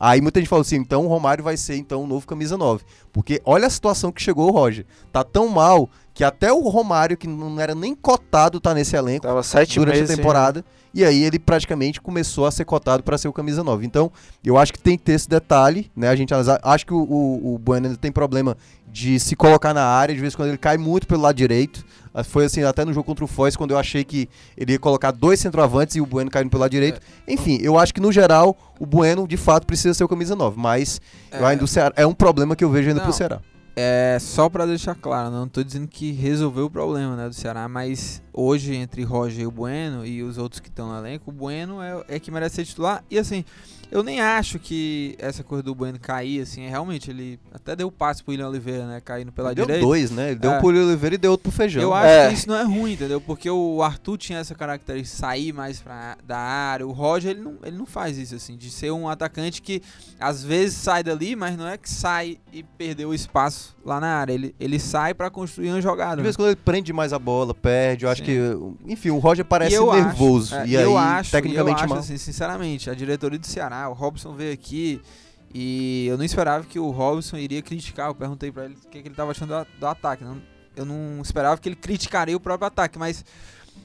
Speaker 4: aí muita gente falou assim: então o Romário vai ser então o novo camisa 9. Porque olha a situação que chegou o Roger. Tá tão mal que até o Romário, que não era nem cotado, tá nesse elenco
Speaker 3: Tava sete
Speaker 4: durante
Speaker 3: meses
Speaker 4: a temporada. E aí ele praticamente começou a ser cotado para ser o camisa 9. Então, eu acho que tem que ter esse detalhe, né? A gente analisar. Acho que o, o, o Bueno ele tem problema de se colocar na área, de vez em quando ele cai muito pelo lado direito. Ah, Foi assim, até no jogo contra o Foz, quando eu achei que ele ia colocar dois centroavantes e o Bueno caindo pelo lado direito. Enfim, eu acho que no geral o Bueno de fato precisa ser o camisa 9, mas
Speaker 2: É.
Speaker 4: ainda Ceará, é um problema que eu vejo ainda
Speaker 2: Não.
Speaker 4: pro Ceará.
Speaker 2: É, só pra deixar claro, não tô dizendo que resolveu o problema né, do Ceará, mas hoje entre Roger e o Bueno e os outros que estão no elenco, o Bueno é, é que merece ser titular. E assim, eu nem acho que essa coisa do Bueno cair, assim, é realmente, ele até deu passe pro William Oliveira, né, caindo pela
Speaker 4: Ele deu
Speaker 2: direita.
Speaker 4: dois, né? Ele deu
Speaker 2: É.
Speaker 4: um pro Oliveira e deu outro pro Feijão.
Speaker 2: Eu acho
Speaker 3: É.
Speaker 2: que isso não é ruim, entendeu? Porque o Arthur tinha essa característica de sair mais pra, da área. O Roger, ele não, ele não faz isso, assim, de ser um atacante que às vezes sai dali, mas não é que sai e perdeu o espaço lá na área. Ele, ele sai pra construir uma jogada.
Speaker 4: De
Speaker 2: né?
Speaker 4: vez em quando ele prende mais a bola, perde. Eu acho
Speaker 2: Sim.
Speaker 4: que. Enfim, o Roger parece
Speaker 2: E eu
Speaker 4: nervoso.
Speaker 2: Acho, é,
Speaker 4: e
Speaker 2: e
Speaker 4: aí,
Speaker 2: eu acho,
Speaker 4: tecnicamente
Speaker 2: eu acho,
Speaker 4: mal.
Speaker 2: assim, sinceramente, a diretoria do Ceará, o Robson veio aqui e eu não esperava que o Robson iria criticar. Eu perguntei pra ele o que, ele tava achando do, do ataque. Não- eu não esperava que ele criticaria o próprio ataque, mas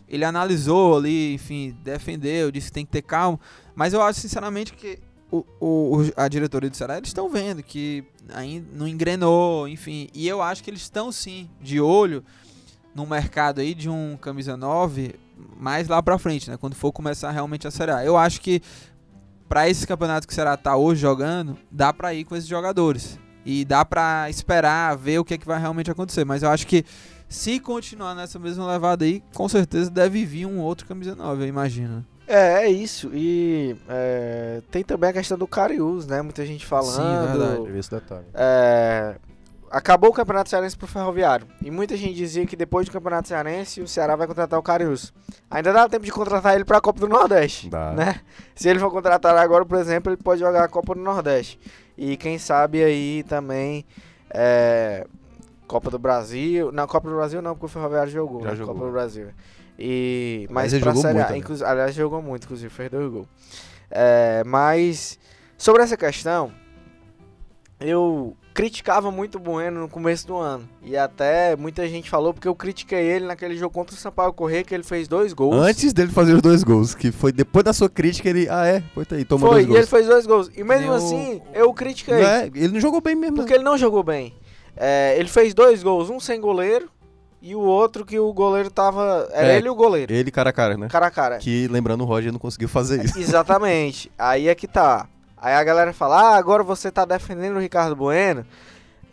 Speaker 2: ele analisou ali, enfim, defendeu, disse que tem que ter calma. Mas eu acho, sinceramente, que o, o- a diretoria do Ceará, eles estão vendo que ainda não engrenou, enfim. E eu acho que eles estão, sim, de olho no mercado aí de um camisa 9 mais lá pra frente, né? Quando for começar realmente a Série. Eu acho que pra esses campeonatos que o Ceará tá hoje jogando, dá pra ir com esses jogadores. E dá pra esperar, ver o que, é que vai realmente acontecer. Mas eu acho que se continuar nessa mesma levada aí, com certeza deve vir um outro camisa 9, eu imagino.
Speaker 3: É, é isso. E é, tem também a questão do Cariús, né? Muita gente falando.
Speaker 2: verdade.
Speaker 4: esse detalhe.
Speaker 3: É, acabou o Campeonato Cearense pro Ferroviário. E muita gente dizia que depois do Campeonato Cearense o Ceará vai contratar o Cariús. Ainda dá tempo de contratar ele pra Copa do Nordeste.
Speaker 4: Dá.
Speaker 3: Né? Se ele for contratado agora, por exemplo, ele pode jogar a Copa do Nordeste. E quem sabe aí também. é, Copa do Brasil. Não, Copa do Brasil não, porque o Ferroviário jogou.
Speaker 4: Já
Speaker 3: né?
Speaker 4: jogou.
Speaker 3: Copa do Brasil. E, mas
Speaker 4: Mas ele jogou
Speaker 3: Série A,
Speaker 4: muito, né?
Speaker 3: inclusive- aliás, jogou muito, inclusive, fez dois gols. É, mas sobre essa questão, eu criticava muito o Bueno no começo do ano. E até muita gente falou porque eu critiquei ele naquele jogo contra o Sampaio Corrêa, que ele fez dois gols.
Speaker 4: Antes dele fazer os dois gols, que foi depois da sua crítica, ele. Ah, é? Foi aí, tomou
Speaker 3: Foi,
Speaker 4: dois
Speaker 3: e
Speaker 4: gols.
Speaker 3: ele fez dois gols. E mesmo
Speaker 2: Eu-
Speaker 3: assim, eu critiquei.
Speaker 4: Não é? Ele não jogou bem mesmo,
Speaker 3: Porque ele não jogou bem. É, ele fez dois gols, um sem goleiro e o outro que o goleiro tava. Era
Speaker 4: É.
Speaker 3: ele e o goleiro.
Speaker 4: Ele cara a cara, né?
Speaker 3: Cara a cara.
Speaker 4: Que, lembrando, o Roger não conseguiu fazer isso.
Speaker 3: Exatamente. Aí é que tá. Aí a galera fala: Ah, agora você tá defendendo o Ricardo Bueno.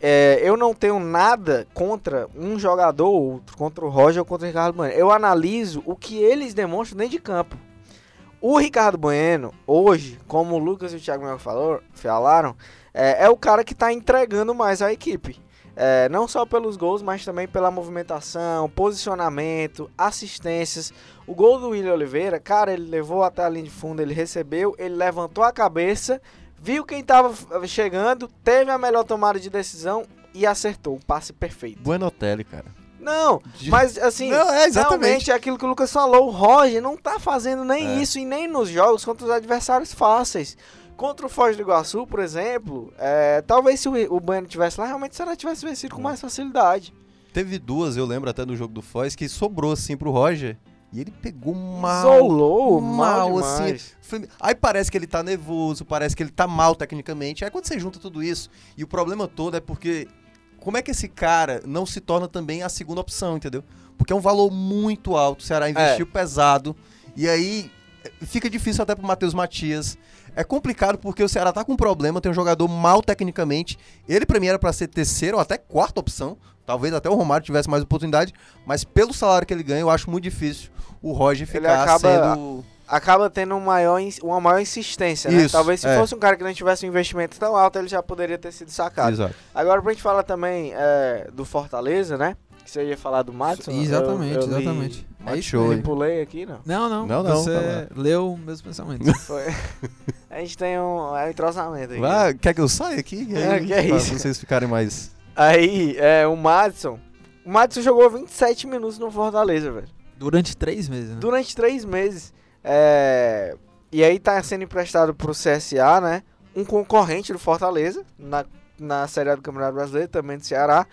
Speaker 3: É, eu não tenho nada contra um jogador ou outro, contra o Roger ou contra o Ricardo Bueno. Eu analiso o que eles demonstram dentro de campo. O Ricardo Bueno, hoje, como o Lucas e o Thiago Melo falaram, é, é o cara que tá entregando mais a equipe. É, não só pelos gols, mas também pela movimentação, posicionamento, assistências. O gol do William Oliveira, cara, ele levou até a linha de fundo, ele recebeu, ele levantou a cabeça, viu quem tava f- chegando, teve a melhor tomada de decisão e acertou. O passe perfeito.
Speaker 4: Buenotelli, cara.
Speaker 3: Não, mas assim,
Speaker 4: Não, é,
Speaker 3: realmente é aquilo que o Lucas falou. O Roger não tá fazendo nem
Speaker 4: É.
Speaker 3: isso e nem nos jogos contra os adversários fáceis. Contra o Foz do Iguaçu, por exemplo, é, talvez se o, o Bueno tivesse lá, realmente se ela tivesse vencido com mais facilidade.
Speaker 4: Teve duas, eu lembro até do jogo do Foz, que sobrou assim pro Roger. E ele pegou mal.
Speaker 3: Isolou mal,
Speaker 4: mal, assim. Foi- Aí parece que ele tá nervoso, parece que ele tá mal tecnicamente. Aí quando você junta tudo isso, e o problema todo é porque como é que esse cara não se torna também a segunda opção, entendeu? Porque é um valor muito alto, o Ceará investiu pesado, e aí eh, fica difícil até pro Matheus Matias. É complicado porque o Ceará tá com um problema, tem um jogador mal tecnicamente. Ele pra mim era pra ser terceira ou até quarta opção. Talvez até o Romário tivesse mais oportunidade, mas pelo salário que ele ganha, eu acho muito difícil o Roger
Speaker 3: Ele
Speaker 4: ficar
Speaker 3: acaba-
Speaker 4: sendo
Speaker 3: Acaba tendo um maior, uma maior insistência, né?
Speaker 4: Isso,
Speaker 3: Talvez se
Speaker 4: é.
Speaker 3: fosse um cara que não tivesse um investimento tão alto, ele já poderia ter sido sacado.
Speaker 4: Exato.
Speaker 3: Agora, pra gente falar também é, do Fortaleza, né? Que você ia falar do Madison.
Speaker 2: Exatamente,
Speaker 3: eu, eu li-
Speaker 2: exatamente.
Speaker 4: Mas
Speaker 2: É
Speaker 4: show,
Speaker 3: eu pulei aqui, não.
Speaker 2: Não, não,
Speaker 4: Não, não,
Speaker 2: Você
Speaker 4: tá
Speaker 2: leu meus pensamentos.
Speaker 3: Foi. A gente tem um, é um entrosamento aqui.
Speaker 4: Vai, quer que eu saia aqui? E
Speaker 3: É,
Speaker 4: aí,
Speaker 3: que é
Speaker 4: pra
Speaker 3: isso.
Speaker 4: vocês ficarem mais.
Speaker 3: Aí, é, o Madison. O Madison jogou 27 minutos no Fortaleza, velho.
Speaker 2: Durante três meses, né?
Speaker 3: Durante três meses. É, e aí tá sendo emprestado pro CSA, né? Um concorrente do Fortaleza, na, na Série A do Campeonato Brasileiro, também do Ceará.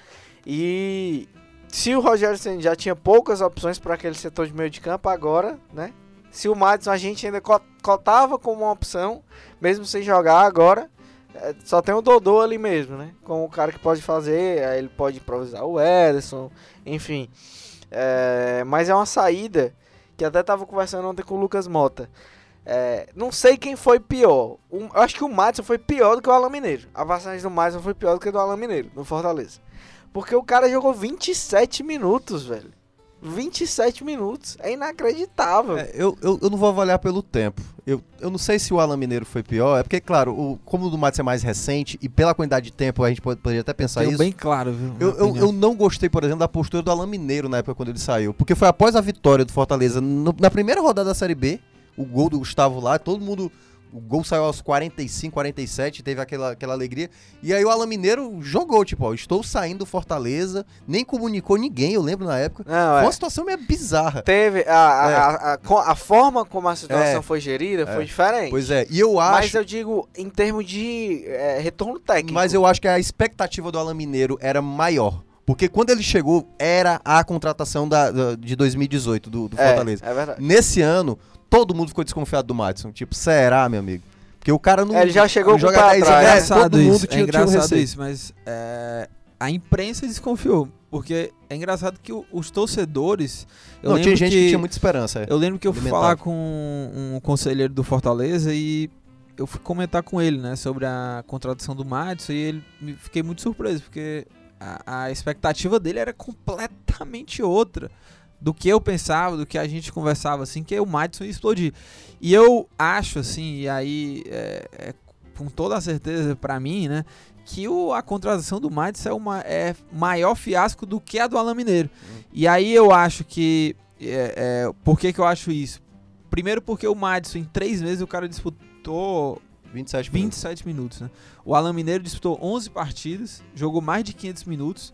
Speaker 3: E se o Rogério Ceni já tinha poucas opções para aquele setor de meio de campo, agora, né? Se o Madison a gente ainda co- cotava como uma opção, mesmo sem jogar agora, é, só tem o Dodô ali mesmo, né? Como o cara que pode fazer, ele pode improvisar o Ederson, enfim. É, mas é uma saída que até tava conversando ontem com o Lucas Mota. É, não sei quem foi pior. O- eu acho que o Madison foi pior do que o Alan Mineiro. A passagem do Madison foi pior do que a do Alan Mineiro, no Fortaleza. Porque o cara jogou 27 minutos, velho. 27 minutos. É inacreditável.
Speaker 4: É, eu, eu, eu não vou avaliar pelo tempo. Eu, eu não sei se o Alan Mineiro foi pior. É porque, claro, o, como o do Matos é mais recente e pela quantidade de tempo a gente pode, poderia até pensar
Speaker 2: Tenho
Speaker 4: isso.
Speaker 2: bem claro, viu?
Speaker 4: Eu, eu, eu não gostei, por exemplo, da postura do Alan Mineiro na época quando ele saiu. Porque foi após a vitória do Fortaleza no- na primeira rodada da Série B, o gol do Gustavo lá, todo mundo. O gol saiu aos 45, 47, teve aquela, aquela alegria. E aí o Alan Mineiro jogou, tipo, ó, estou saindo do Fortaleza, nem comunicou ninguém, eu lembro na época.
Speaker 3: Não,
Speaker 4: Foi
Speaker 3: é.
Speaker 4: uma situação meio bizarra.
Speaker 3: Teve a,
Speaker 4: É.
Speaker 3: a, a, a forma como a situação
Speaker 4: É.
Speaker 3: foi gerida foi
Speaker 4: É.
Speaker 3: diferente.
Speaker 4: Pois é, e eu
Speaker 3: Mas
Speaker 4: acho.
Speaker 3: eu digo em termos de é, retorno técnico.
Speaker 4: Mas eu acho que a expectativa do Alan Mineiro era maior. Porque quando ele chegou, era a contratação da, da- de 2018 do, do
Speaker 3: é,
Speaker 4: Fortaleza.
Speaker 3: É verdade.
Speaker 4: Nesse ano, todo mundo ficou desconfiado do Madison. Tipo, será, meu amigo? Porque o cara não.
Speaker 3: É, ele já chegou com o pé
Speaker 4: 10
Speaker 3: atrás, né?
Speaker 2: É engraçado
Speaker 4: todo mundo
Speaker 2: isso,
Speaker 4: tinha,
Speaker 2: é
Speaker 4: tinha um
Speaker 2: engraçado isso, mas é, a imprensa desconfiou. Porque é engraçado que os torcedores. Eu
Speaker 4: não,
Speaker 2: lembro
Speaker 4: tinha gente que,
Speaker 2: que
Speaker 4: tinha muita esperança. é.
Speaker 2: Eu lembro que eu fui falar com um conselheiro do Fortaleza e eu fui comentar com ele, né, sobre a contratação do Madison e ele me fiquei muito surpreso, porque a, a expectativa dele era completamente outra do que eu pensava, do que a gente conversava, assim, que o Madison ia explodir. E eu acho, assim, e aí é, é com toda a certeza pra mim, né, que o, a contratação do Madison é, uma, é maior fiasco do que a do Alan Mineiro. E aí eu acho que. É, é, por que, que eu acho isso? Primeiro porque o Madison, em três meses, o cara disputou
Speaker 4: 27 minutos.
Speaker 2: 27 minutos, né? O Alan Mineiro disputou 11 partidas, jogou mais de 500 minutos.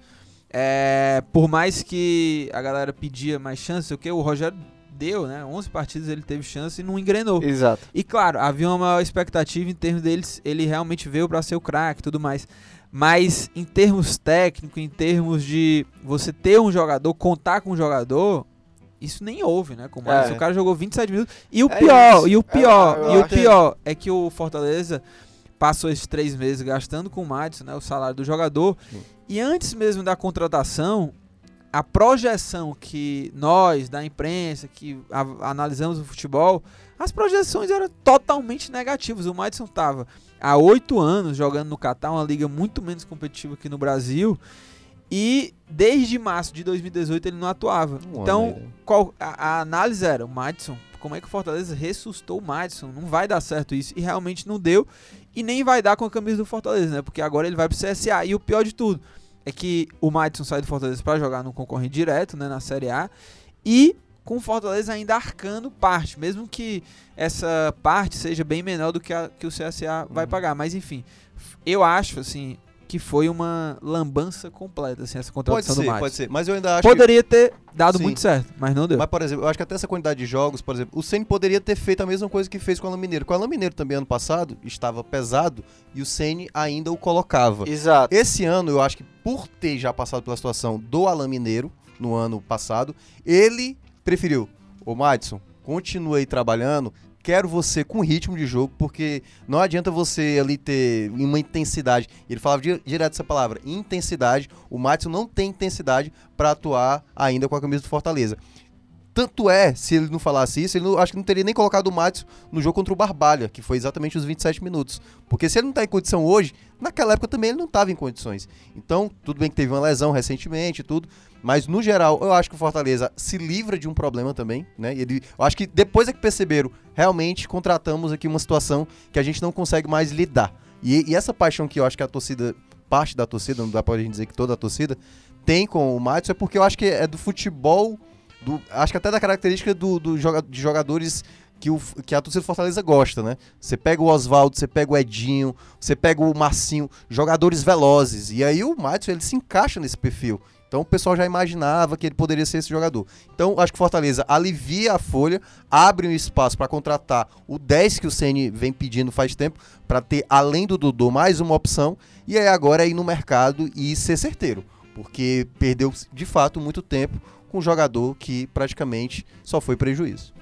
Speaker 2: É, por mais que a galera pedia mais chance, o que o Rogério deu, né? 11 partidas ele teve chance e não engrenou.
Speaker 3: Exato.
Speaker 2: E claro, havia uma maior expectativa em termos deles, ele realmente veio para ser o craque e tudo mais. Mas em termos técnicos, em termos de você ter um jogador, contar com um jogador, isso nem houve, né? Como
Speaker 3: É.
Speaker 2: o cara jogou 27 minutos. E o
Speaker 3: É
Speaker 2: pior,
Speaker 3: isso.
Speaker 2: e o pior,
Speaker 3: É,
Speaker 2: e o pior é que o Fortaleza passou esses três meses gastando com o Madison, né? O salário do jogador.
Speaker 4: Sim.
Speaker 2: E antes mesmo da contratação, a projeção que nós, da imprensa, que a- analisamos o futebol, as projeções eram totalmente negativas. O Madison estava há oito anos jogando no Catar, uma liga muito menos competitiva aqui no Brasil. E desde março de 2018 ele não atuava.
Speaker 4: Um
Speaker 2: então, qual, a, a análise era o Madison. Como é que o Fortaleza ressuscitou o Madison? Não vai dar certo isso. E realmente não deu. E nem vai dar com a camisa do Fortaleza, né? Porque agora ele vai pro CSA. E o pior de tudo é que o Madison sai do Fortaleza para jogar no concorrente direto, né? Na Série A. E com o Fortaleza ainda arcando parte. Mesmo que essa parte seja bem menor do que, a, que o CSA vai
Speaker 4: Uhum.
Speaker 2: pagar. Mas enfim, eu acho, assim, que foi uma lambança completa, assim, essa
Speaker 4: Pode
Speaker 2: contratação do
Speaker 4: ser,
Speaker 2: Madison.
Speaker 4: pode ser. Mas eu ainda acho que...
Speaker 2: Poderia ter dado
Speaker 4: Sim.
Speaker 2: muito certo, mas não deu.
Speaker 4: Mas, por exemplo, eu acho que até essa quantidade de jogos, por exemplo, o Ceni poderia ter feito a mesma coisa que fez com o Alan Mineiro. Com o Alan Mineiro também ano passado estava pesado e o Ceni ainda o colocava.
Speaker 3: Exato.
Speaker 4: Esse ano, eu acho que por ter já passado pela situação do Alan Mineiro no ano passado, ele preferiu, ô Madison, continue aí trabalhando, quero você com ritmo de jogo, porque não adianta você ali ter uma intensidade. Ele falava di- direto essa palavra, intensidade. O Madison não tem intensidade para atuar ainda com a camisa do Fortaleza. Tanto é, se ele não falasse isso, ele não, acho que não teria nem colocado o Madison no jogo contra o Barbalha, que foi exatamente os 27 minutos. Porque se ele não tá em condição hoje, naquela época também ele não estava em condições. Então, tudo bem que teve uma lesão recentemente e tudo, mas no geral, eu acho que o Fortaleza se livra de um problema também, né? Ele, eu acho que depois é que perceberam, realmente contratamos aqui uma situação que a gente não consegue mais lidar. E, e essa paixão que eu acho que a torcida, parte da torcida, não dá pra gente dizer que toda a torcida, tem com o Madison é porque eu acho que é do futebol, do, acho que até da característica do, do joga, de jogadores que, o, que a torcida do Fortaleza gosta, né? Você pega o Oswaldo, você pega o Edinho, você pega o Marcinho, jogadores velozes. E aí o Madison, ele se encaixa nesse perfil. Então o pessoal já imaginava que ele poderia ser esse jogador. Então acho que Fortaleza alivia a folha, abre um espaço para contratar o 10 que o Ceni vem pedindo faz tempo, para ter além do Dodô mais uma opção, e aí agora é ir no mercado e ser certeiro, porque perdeu de fato muito tempo com um jogador que praticamente só foi prejuízo.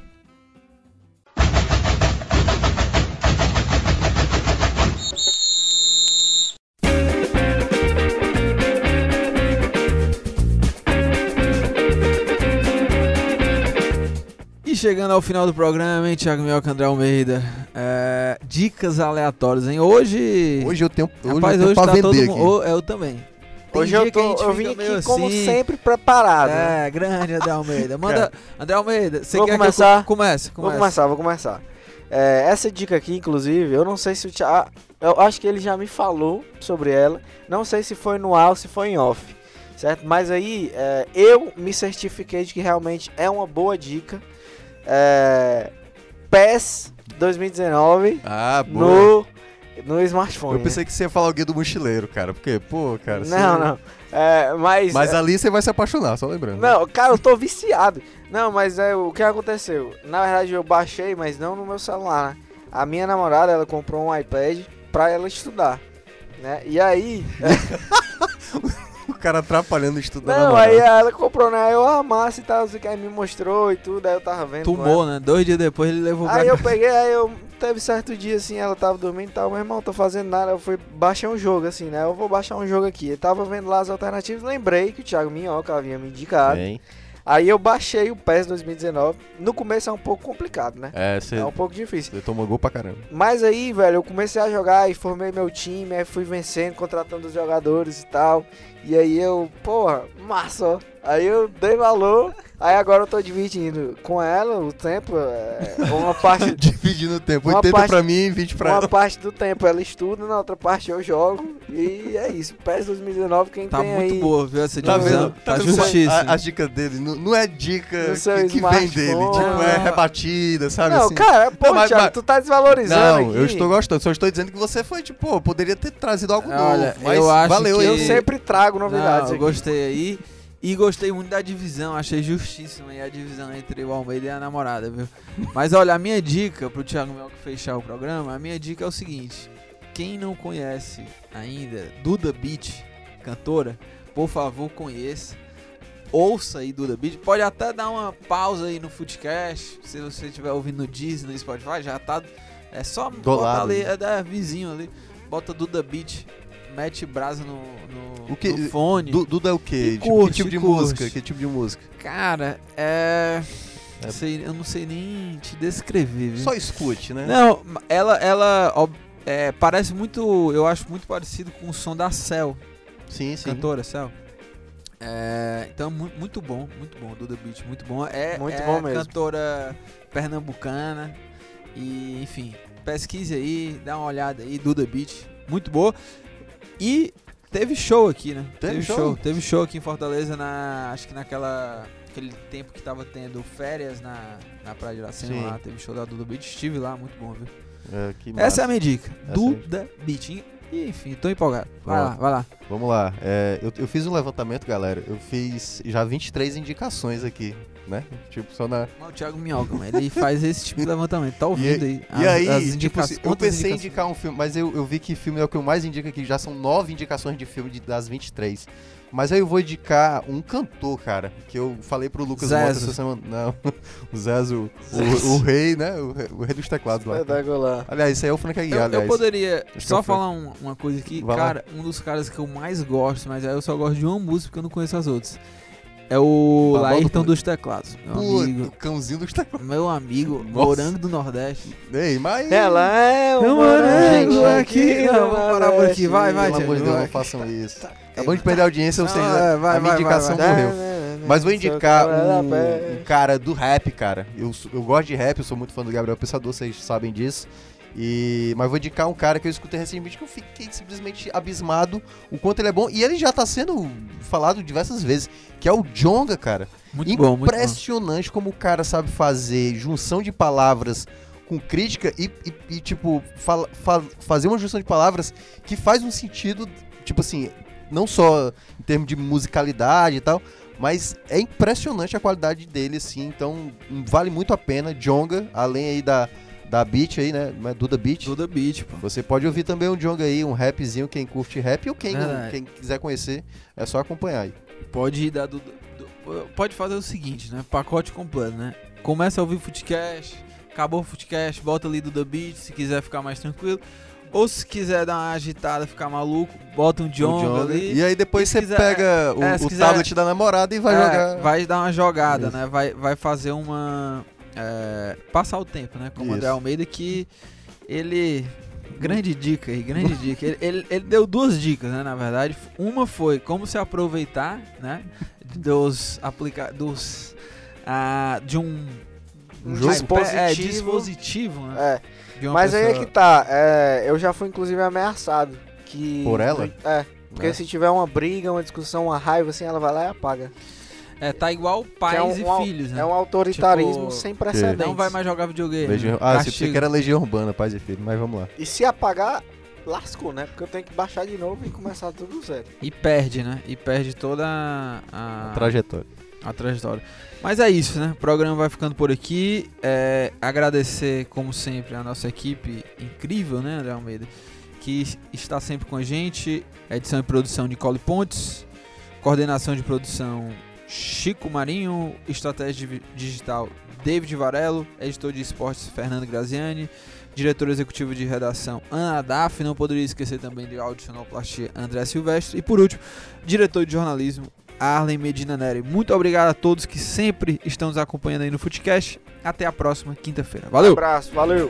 Speaker 2: E chegando ao final do programa, hein, Thiago Mioca André Almeida. É, dicas aleatórias, hein? Hoje.
Speaker 4: Hoje eu tenho, hoje
Speaker 2: rapaz,
Speaker 4: eu tenho
Speaker 2: hoje tá
Speaker 4: vender
Speaker 2: todo mundo. Eu também. Tem
Speaker 3: Hoje eu,
Speaker 2: que a
Speaker 3: tô,
Speaker 2: gente
Speaker 3: eu vim aqui, como
Speaker 2: assim.
Speaker 3: sempre, preparado.
Speaker 2: É, grande André Almeida. Manda. André Almeida, você
Speaker 3: Vou
Speaker 2: quer
Speaker 3: começar?
Speaker 2: que eu co- comece?
Speaker 3: Vou
Speaker 2: comece.
Speaker 3: começar, vou começar. É, essa dica aqui, inclusive, eu não sei se o Thiago. Eu acho que ele já me falou sobre ela. Não sei se foi no ar ou se foi em off. Certo? Mas aí é, eu me certifiquei de que realmente é uma boa dica. É, PES 2019
Speaker 4: Ah, boa.
Speaker 3: no, no smartphone.
Speaker 4: Eu pensei que você ia falar o guia do mochileiro, cara. Porque, pô, cara.
Speaker 3: né?
Speaker 4: você-
Speaker 3: Não, não. É, mas.
Speaker 4: Mas ali você vai se apaixonar, só lembrando.
Speaker 3: Não, cara, eu tô viciado. Não, mas é o que aconteceu? Na verdade, eu baixei, mas não no meu celular, né? A minha namorada, ela comprou um iPad pra ela estudar, né? E aí...
Speaker 4: O cara atrapalhando o estudo da
Speaker 3: não, aí ela comprou, né? Eu, massa e tal, você que aí me mostrou e tudo, aí eu tava vendo
Speaker 2: Tomou, né? Dois dias depois ele levou
Speaker 3: ela.
Speaker 2: pra
Speaker 3: Aí eu peguei, aí eu... Teve certo dia, assim, ela tava dormindo e tal, meu irmão, tô fazendo nada, eu fui baixar um jogo, assim, né? Eu vou baixar um jogo aqui. Eu tava vendo lá as alternativas, lembrei que o Thiago Minhoca havia me indicado.
Speaker 4: Bem,
Speaker 3: Aí eu baixei o PES 2019. No começo é um pouco complicado, né?
Speaker 4: É, você,
Speaker 3: É um pouco difícil.
Speaker 4: você tomou gol pra caramba.
Speaker 3: Mas aí, velho, eu comecei a jogar e formei meu time, aí fui vencendo, contratando os jogadores e tal. E aí eu, porra, massa, ó. Aí eu dei valor, Aí agora eu tô dividindo com ela o tempo. é, uma parte,
Speaker 4: Dividindo o tempo.
Speaker 3: Uma
Speaker 4: 80
Speaker 3: parte-
Speaker 4: pra mim e 20 pra
Speaker 3: uma
Speaker 4: ela.
Speaker 3: parte do tempo ela estuda, na outra parte eu jogo. E é isso. PES 2019, quem
Speaker 2: Tá
Speaker 3: tem
Speaker 2: muito
Speaker 3: aí.
Speaker 2: boa, viu? Essa
Speaker 4: Tá vendo?
Speaker 2: Tá,
Speaker 4: vendo só
Speaker 2: justíssimo.
Speaker 4: As dicas dele. Não, não é dica que, que vem dele. Tipo, é
Speaker 2: Não.
Speaker 4: rebatida, sabe
Speaker 3: Não,
Speaker 4: assim?
Speaker 3: cara, pô,
Speaker 4: Não, mas-
Speaker 3: Thiago,
Speaker 4: mas-
Speaker 3: tu tá desvalorizando
Speaker 4: Não,
Speaker 3: aqui.
Speaker 4: eu estou gostando. Só estou dizendo que você foi, tipo, poderia ter trazido algo novo.
Speaker 2: Olha,
Speaker 4: Mas
Speaker 2: eu acho
Speaker 4: valeu
Speaker 2: que-
Speaker 3: Eu sempre trago novidades
Speaker 2: Não, eu gostei aí. E gostei muito da divisão, achei justíssima aí a divisão entre o Almeida e a namorada, viu? Mas olha, a minha dica pro Thiago Mel que fechar o programa, a minha dica é o seguinte: quem não conhece ainda Duda Beat, cantora, por favor conheça. Ouça aí Duda Beat. Pode até dar uma pausa aí no Footcast. Se você estiver ouvindo no Disney, no Spotify, já tá. É só botar
Speaker 4: lado,
Speaker 2: ali,
Speaker 4: né?
Speaker 2: é da vizinho ali. Bota Duda Beat, mete brasa no, no,
Speaker 4: O que-
Speaker 2: no fone.
Speaker 4: Du- Duda é o quê? Tipo,
Speaker 2: curte,
Speaker 4: que tipo de
Speaker 2: curte.
Speaker 4: música? Que tipo de música?
Speaker 2: Cara, é.
Speaker 4: É.
Speaker 2: sei- eu não sei nem te descrever, viu?
Speaker 4: Só escute, né?
Speaker 2: Não, ela, ela ó, é, parece muito. Eu acho muito parecido com o som da Cell,
Speaker 4: Sim, sim.
Speaker 2: cantora Cell. É, então, mu- muito bom, muito bom. Duda Beat, muito bom. É,
Speaker 3: Muito
Speaker 2: é
Speaker 3: bom mesmo.
Speaker 2: cantora pernambucana. E, enfim, pesquise aí, dá uma olhada aí, Duda Beat, muito boa. E teve show aqui, né?
Speaker 4: Teve show?
Speaker 2: show? Teve show aqui em Fortaleza, na, acho que naquela. Aquele tempo que tava tendo férias na, na Praia de Iracema lá, teve show da Duda Beat, estive lá, muito bom, viu?
Speaker 4: É, que
Speaker 2: Essa é a minha dica,
Speaker 4: Essa é
Speaker 2: Duda Beat. E, enfim, tô empolgado. Vai
Speaker 4: Pronto.
Speaker 2: lá, vai lá.
Speaker 4: Vamos lá. É, eu, eu fiz um levantamento, galera. Eu fiz já 23 indicações aqui, né? Tipo, só na.
Speaker 2: O Thiago Minhoca, mano, ele faz esse tipo de levantamento, tá ouvindo aí?
Speaker 4: E aí,
Speaker 2: as
Speaker 4: tipo
Speaker 2: indicações,
Speaker 4: assim, eu pensei em indicar um filme, mas eu, eu vi que filme é o que eu mais indico aqui. Já são nove indicações de filme de- das 23. Mas aí eu vou indicar um cantor, cara, que eu falei pro Lucas Mota
Speaker 2: Zezo.
Speaker 4: essa semana. Não, o Zezo, o, o rei, né? O, rei- o rei dos teclados lá.
Speaker 3: Espetacular.
Speaker 4: Aliás, isso aí é o Frank Aguiar,
Speaker 2: Eu, eu poderia
Speaker 4: Acho que
Speaker 2: só
Speaker 4: eu
Speaker 2: falar um- uma coisa aqui.
Speaker 4: Vai lá.
Speaker 2: cara, um dos caras que eu mais gosto, mas aí eu só gosto de uma música porque eu não conheço as outras. É o
Speaker 4: Babão do
Speaker 2: Laírton
Speaker 4: Pânico.
Speaker 2: dos Teclados. Meu
Speaker 4: Pô,
Speaker 2: amigo.
Speaker 4: o cãozinho dos teclados.
Speaker 2: Meu amigo,
Speaker 4: Nossa.
Speaker 2: Morango do Nordeste.
Speaker 4: Ei, mas...
Speaker 3: Ela é
Speaker 2: Meu
Speaker 3: um
Speaker 2: morango aqui. Não, vamos parar por aqui. Vai, vai,
Speaker 4: Pelo amor de Deus,
Speaker 2: vai.
Speaker 4: não façam isso. Acabou de perder a audiência, ou seja,
Speaker 2: é, vai,
Speaker 4: a minha
Speaker 2: vai,
Speaker 4: indicação
Speaker 2: vai, vai.
Speaker 4: morreu. Mas vou indicar um, um cara do rap, cara. Eu, eu gosto de rap, eu sou muito fã do Gabriel Pensador, vocês sabem disso. E, mas vou indicar um cara que eu escutei recentemente que eu fiquei simplesmente abismado o quanto ele é bom. E ele já tá sendo falado diversas vezes, que é o Jonga, cara.
Speaker 2: Muito bom, muito bom.
Speaker 4: Impressionante como o cara sabe fazer junção de palavras com crítica e, e- e, tipo, fala- fa- fazer uma junção de palavras que faz um sentido, tipo assim, não só em termos de musicalidade e tal, mas é impressionante a qualidade dele, assim, então vale muito a pena. Jonga, além aí da, da Beat aí, né? Mas Duda Beat.
Speaker 2: Duda Beat, pô.
Speaker 4: Você pode ouvir também um Jonga aí, um rapzinho, quem curte rap, ou quem,
Speaker 2: Verdade.
Speaker 4: quem quiser conhecer, é só acompanhar aí.
Speaker 2: Pode ir da Duda. du- Pode fazer o seguinte, né? Pacote completo, né? Começa a ouvir o Footcast, acabou o Footcast, bota ali Duda Beat, se quiser ficar mais tranquilo. Ou se quiser dar uma agitada, ficar maluco, bota um Jonga ali.
Speaker 4: E aí depois
Speaker 2: E
Speaker 4: você
Speaker 2: quiser-
Speaker 4: pega o,
Speaker 2: é,
Speaker 4: o
Speaker 2: quiser-
Speaker 4: tablet da namorada e vai
Speaker 2: É,
Speaker 4: jogar.
Speaker 2: Vai dar uma jogada,
Speaker 4: Isso.
Speaker 2: né? Vai, vai fazer uma. É, passar o tempo, né? Com o André. Almeida, que ele. Grande dica aí, grande dica. Ele, ele, ele deu duas dicas, né? Na verdade, uma foi como se aproveitar, né? Dos aplica dos ah, de um
Speaker 3: Um dispositivo.
Speaker 2: é, dispositivo, né?
Speaker 3: É,
Speaker 2: De uma
Speaker 3: mas aí é
Speaker 2: pessoa-
Speaker 3: que tá. é, eu já fui inclusive ameaçado. Que
Speaker 4: Por ela?
Speaker 3: É. Porque
Speaker 4: Né?
Speaker 3: se tiver uma briga, uma discussão, uma raiva, assim, ela vai lá e apaga.
Speaker 2: É, tá igual pais
Speaker 3: Que é um-
Speaker 2: e
Speaker 3: um-
Speaker 2: filhos, né?
Speaker 3: É um autoritarismo
Speaker 2: Tipo,
Speaker 3: sem precedentes.
Speaker 2: Não vai mais jogar videogame.
Speaker 4: Legião... Ah, você
Speaker 2: Castigo.
Speaker 4: que era Legião Urbana, paz e filho, mas vamos lá.
Speaker 3: E se apagar, lascou, né? Porque eu tenho que baixar de novo e começar tudo do zero.
Speaker 2: E perde, né? E perde toda a, a,
Speaker 4: Trajetória.
Speaker 2: a trajetória. Mas é isso, né? O programa vai ficando por aqui. É, agradecer, como sempre, a nossa equipe incrível, né, André Almeida? Que está sempre com a gente. Edição e produção Nicole Pontes. Coordenação de produção Chico Marinho. Estratégia di- digital David Varelo. Editor de esportes Fernando Graziani. Diretor executivo de redação Ana Daf. Não poderia esquecer também de áudio sonoplastia André Silvestre. E por último, diretor de jornalismo Arlen Medina Neri. Muito obrigado a todos que sempre estão nos acompanhando aí no Footcast. Até a próxima quinta-feira. Valeu!
Speaker 3: abraço, valeu!